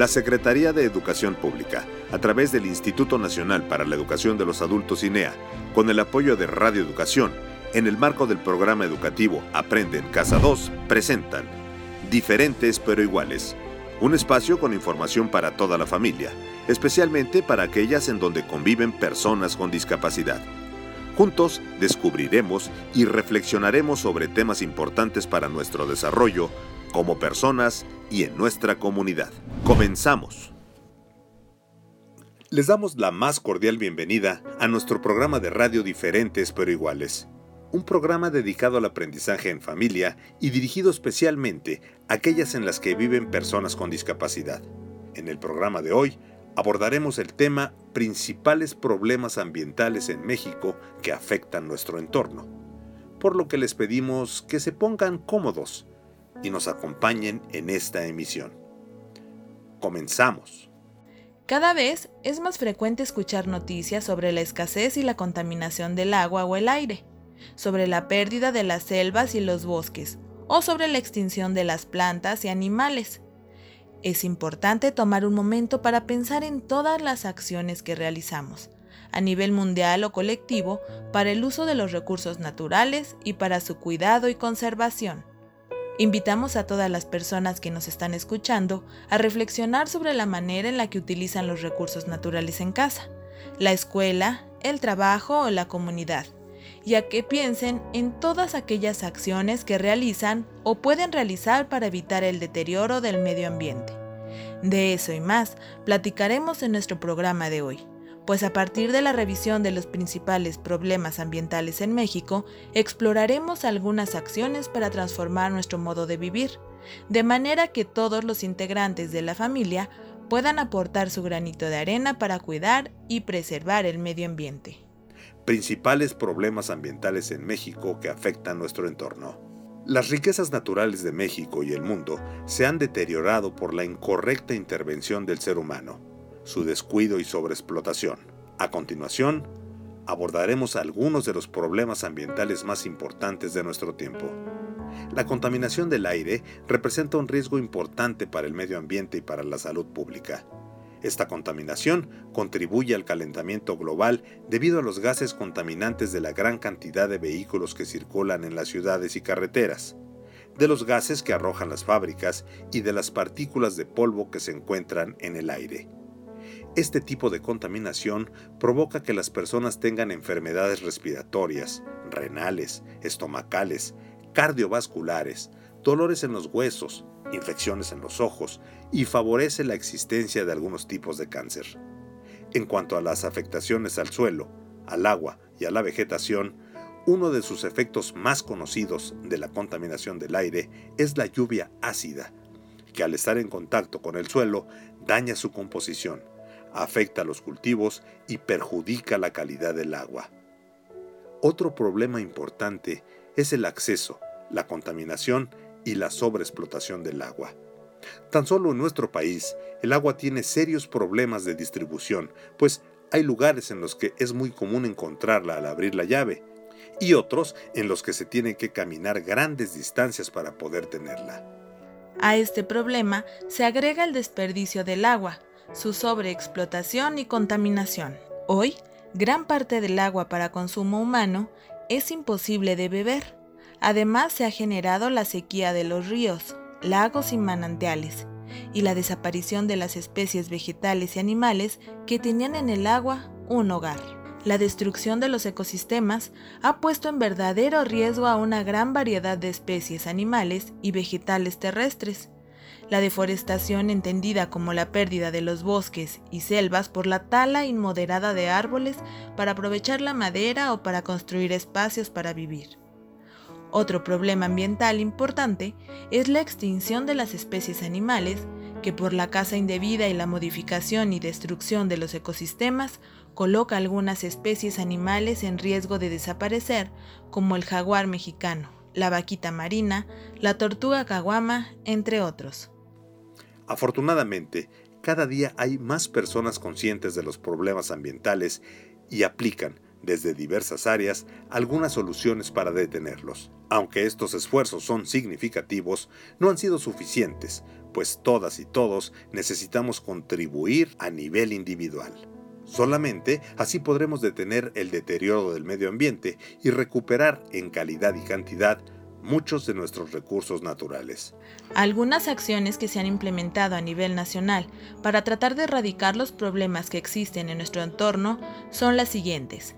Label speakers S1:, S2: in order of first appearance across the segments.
S1: La Secretaría de Educación Pública, a través del Instituto Nacional para la Educación de los Adultos INEA, con el apoyo de Radio Educación, en el marco del programa educativo Aprende en Casa 2, presentan Diferentes pero iguales, un espacio con información para toda la familia, especialmente para aquellas en donde conviven personas con discapacidad. Juntos descubriremos y reflexionaremos sobre temas importantes para nuestro desarrollo como personas y en nuestra comunidad. Comenzamos. Les damos la más cordial bienvenida a nuestro programa de radio Diferentes pero iguales, un programa dedicado al aprendizaje en familia y dirigido especialmente a aquellas en las que viven personas con discapacidad. En el programa de hoy abordaremos el tema principales problemas ambientales en México que afectan nuestro entorno, por lo que les pedimos que se pongan cómodos y nos acompañen en esta emisión. Comenzamos.
S2: Cada vez es más frecuente escuchar noticias sobre la escasez y la contaminación del agua o el aire, sobre la pérdida de las selvas y los bosques, o sobre la extinción de las plantas y animales. Es importante tomar un momento para pensar en todas las acciones que realizamos, a nivel mundial o colectivo, para el uso de los recursos naturales y para su cuidado y conservación. Invitamos a todas las personas que nos están escuchando a reflexionar sobre la manera en la que utilizan los recursos naturales en casa, la escuela, el trabajo o la comunidad, y a que piensen en todas aquellas acciones que realizan o pueden realizar para evitar el deterioro del medio ambiente. De eso y más platicaremos en nuestro programa de hoy pues a partir de la revisión de los principales problemas ambientales en México, exploraremos algunas acciones para transformar nuestro modo de vivir, de manera que todos los integrantes de la familia puedan aportar su granito de arena para cuidar y preservar el medio ambiente.
S1: Principales problemas ambientales en México que afectan nuestro entorno. Las riquezas naturales de México y el mundo se han deteriorado por la incorrecta intervención del ser humano su descuido y sobreexplotación. A continuación, abordaremos algunos de los problemas ambientales más importantes de nuestro tiempo. La contaminación del aire representa un riesgo importante para el medio ambiente y para la salud pública. Esta contaminación contribuye al calentamiento global debido a los gases contaminantes de la gran cantidad de vehículos que circulan en las ciudades y carreteras, de los gases que arrojan las fábricas y de las partículas de polvo que se encuentran en el aire. Este tipo de contaminación provoca que las personas tengan enfermedades respiratorias, renales, estomacales, cardiovasculares, dolores en los huesos, infecciones en los ojos y favorece la existencia de algunos tipos de cáncer. En cuanto a las afectaciones al suelo, al agua y a la vegetación, uno de sus efectos más conocidos de la contaminación del aire es la lluvia ácida, que al estar en contacto con el suelo daña su composición, afecta a los cultivos y perjudica la calidad del agua. Otro problema importante es el acceso, la contaminación y la sobreexplotación del agua. Tan solo en nuestro país, el agua tiene serios problemas de distribución, pues hay lugares en los que es muy común encontrarla al abrir la llave, y otros en los que se tiene que caminar grandes distancias para poder tenerla.
S2: A este problema se agrega el desperdicio del agua, su sobreexplotación y contaminación. Hoy, gran parte del agua para consumo humano es imposible de beber. Además, se ha generado la sequía de los ríos, lagos y manantiales, y la desaparición de las especies vegetales y animales que tenían en el agua un hogar. La destrucción de los ecosistemas ha puesto en verdadero riesgo a una gran variedad de especies animales y vegetales terrestres, la deforestación entendida como la pérdida de los bosques y selvas por la tala inmoderada de árboles para aprovechar la madera o para construir espacios para vivir. Otro problema ambiental importante es la extinción de las especies animales que por la caza indebida y la modificación y destrucción de los ecosistemas coloca algunas especies animales en riesgo de desaparecer, como el jaguar mexicano, la vaquita marina, la tortuga caguama, entre otros.
S1: Afortunadamente, cada día hay más personas conscientes de los problemas ambientales y aplican, desde diversas áreas, algunas soluciones para detenerlos. Aunque estos esfuerzos son significativos, no han sido suficientes, pues todas y todos necesitamos contribuir a nivel individual. Solamente así podremos detener el deterioro del medio ambiente y recuperar en calidad y cantidad muchos de nuestros recursos naturales.
S2: Algunas acciones que se han implementado a nivel nacional para tratar de erradicar los problemas que existen en nuestro entorno son las siguientes.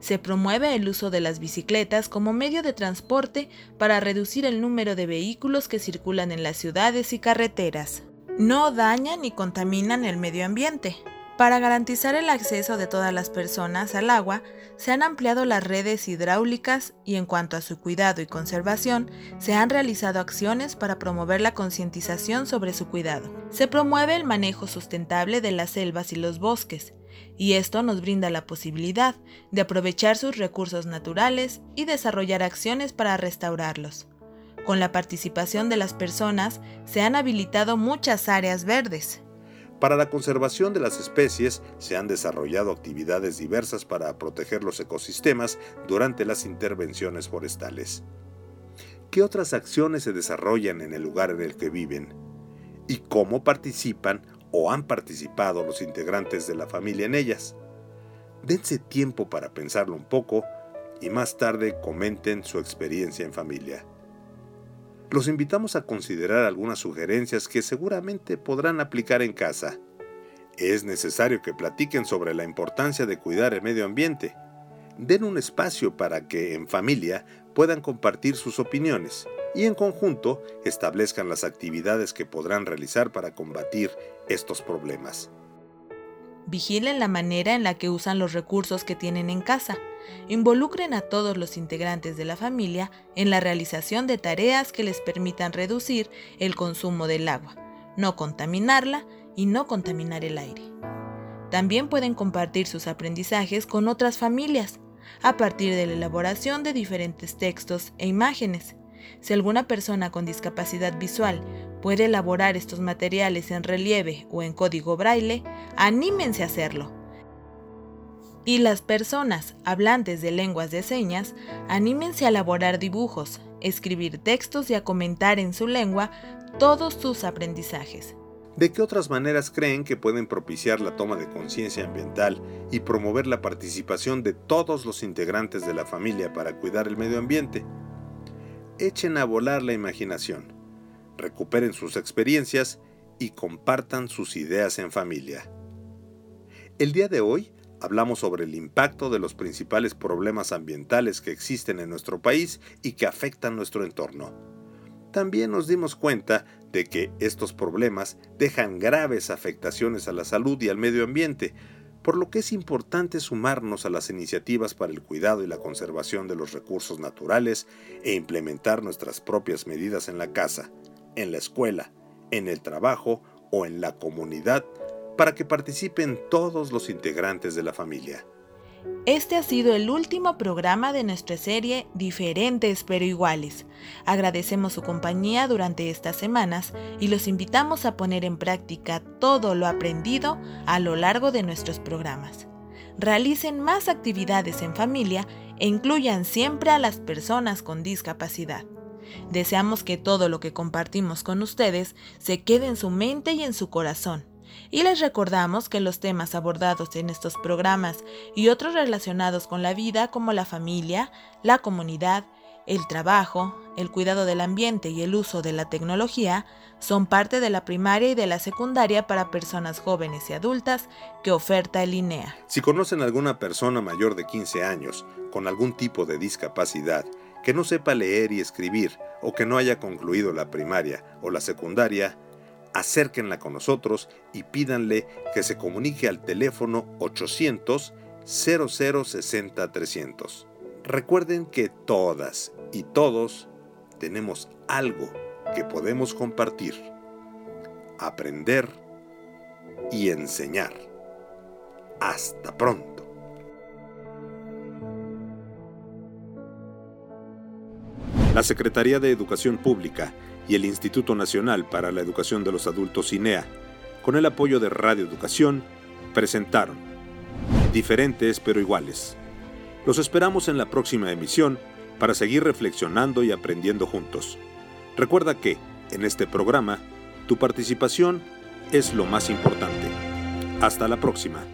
S2: Se promueve el uso de las bicicletas como medio de transporte para reducir el número de vehículos que circulan en las ciudades y carreteras. No dañan ni contaminan el medio ambiente. Para garantizar el acceso de todas las personas al agua, se han ampliado las redes hidráulicas y en cuanto a su cuidado y conservación, se han realizado acciones para promover la concientización sobre su cuidado. Se promueve el manejo sustentable de las selvas y los bosques, y esto nos brinda la posibilidad de aprovechar sus recursos naturales y desarrollar acciones para restaurarlos. Con la participación de las personas, se han habilitado muchas áreas verdes,
S1: para la conservación de las especies se han desarrollado actividades diversas para proteger los ecosistemas durante las intervenciones forestales. ¿Qué otras acciones se desarrollan en el lugar en el que viven? ¿Y cómo participan o han participado los integrantes de la familia en ellas? Dense tiempo para pensarlo un poco y más tarde comenten su experiencia en familia los invitamos a considerar algunas sugerencias que seguramente podrán aplicar en casa. Es necesario que platiquen sobre la importancia de cuidar el medio ambiente. Den un espacio para que en familia puedan compartir sus opiniones y en conjunto establezcan las actividades que podrán realizar para combatir estos problemas.
S2: Vigilen la manera en la que usan los recursos que tienen en casa. Involucren a todos los integrantes de la familia en la realización de tareas que les permitan reducir el consumo del agua, no contaminarla y no contaminar el aire. También pueden compartir sus aprendizajes con otras familias, a partir de la elaboración de diferentes textos e imágenes. Si alguna persona con discapacidad visual puede elaborar estos materiales en relieve o en código braille, anímense a hacerlo. Y las personas hablantes de lenguas de señas, anímense a elaborar dibujos, escribir textos y a comentar en su lengua todos sus aprendizajes.
S1: ¿De qué otras maneras creen que pueden propiciar la toma de conciencia ambiental y promover la participación de todos los integrantes de la familia para cuidar el medio ambiente? Echen a volar la imaginación recuperen sus experiencias y compartan sus ideas en familia. El día de hoy hablamos sobre el impacto de los principales problemas ambientales que existen en nuestro país y que afectan nuestro entorno. También nos dimos cuenta de que estos problemas dejan graves afectaciones a la salud y al medio ambiente, por lo que es importante sumarnos a las iniciativas para el cuidado y la conservación de los recursos naturales e implementar nuestras propias medidas en la casa, en la escuela, en el trabajo o en la comunidad para que participen todos los integrantes de la familia.
S2: Este ha sido el último programa de nuestra serie Diferentes pero iguales. Agradecemos su compañía durante estas semanas y los invitamos a poner en práctica todo lo aprendido a lo largo de nuestros programas. Realicen más actividades en familia e incluyan siempre a las personas con discapacidad. Deseamos que todo lo que compartimos con ustedes se quede en su mente y en su corazón. Y les recordamos que los temas abordados en estos programas y otros relacionados con la vida como la familia, la comunidad, el trabajo, el cuidado del ambiente y el uso de la tecnología son parte de la primaria y de la secundaria para personas jóvenes y adultas que oferta el INEA.
S1: Si conocen alguna persona mayor de 15 años con algún tipo de discapacidad, que no sepa leer y escribir o que no haya concluido la primaria o la secundaria, acérquenla con nosotros y pídanle que se comunique al teléfono 800 0060 300. Recuerden que todas y todos tenemos algo que podemos compartir, aprender y enseñar. Hasta pronto. La Secretaría de Educación Pública y el Instituto Nacional para la Educación de los Adultos INEA, con el apoyo de Radio Educación, presentaron Diferentes pero iguales. Los esperamos en la próxima emisión para seguir reflexionando y aprendiendo juntos. Recuerda que, en este programa, Tu participación es lo más importante. Hasta la próxima.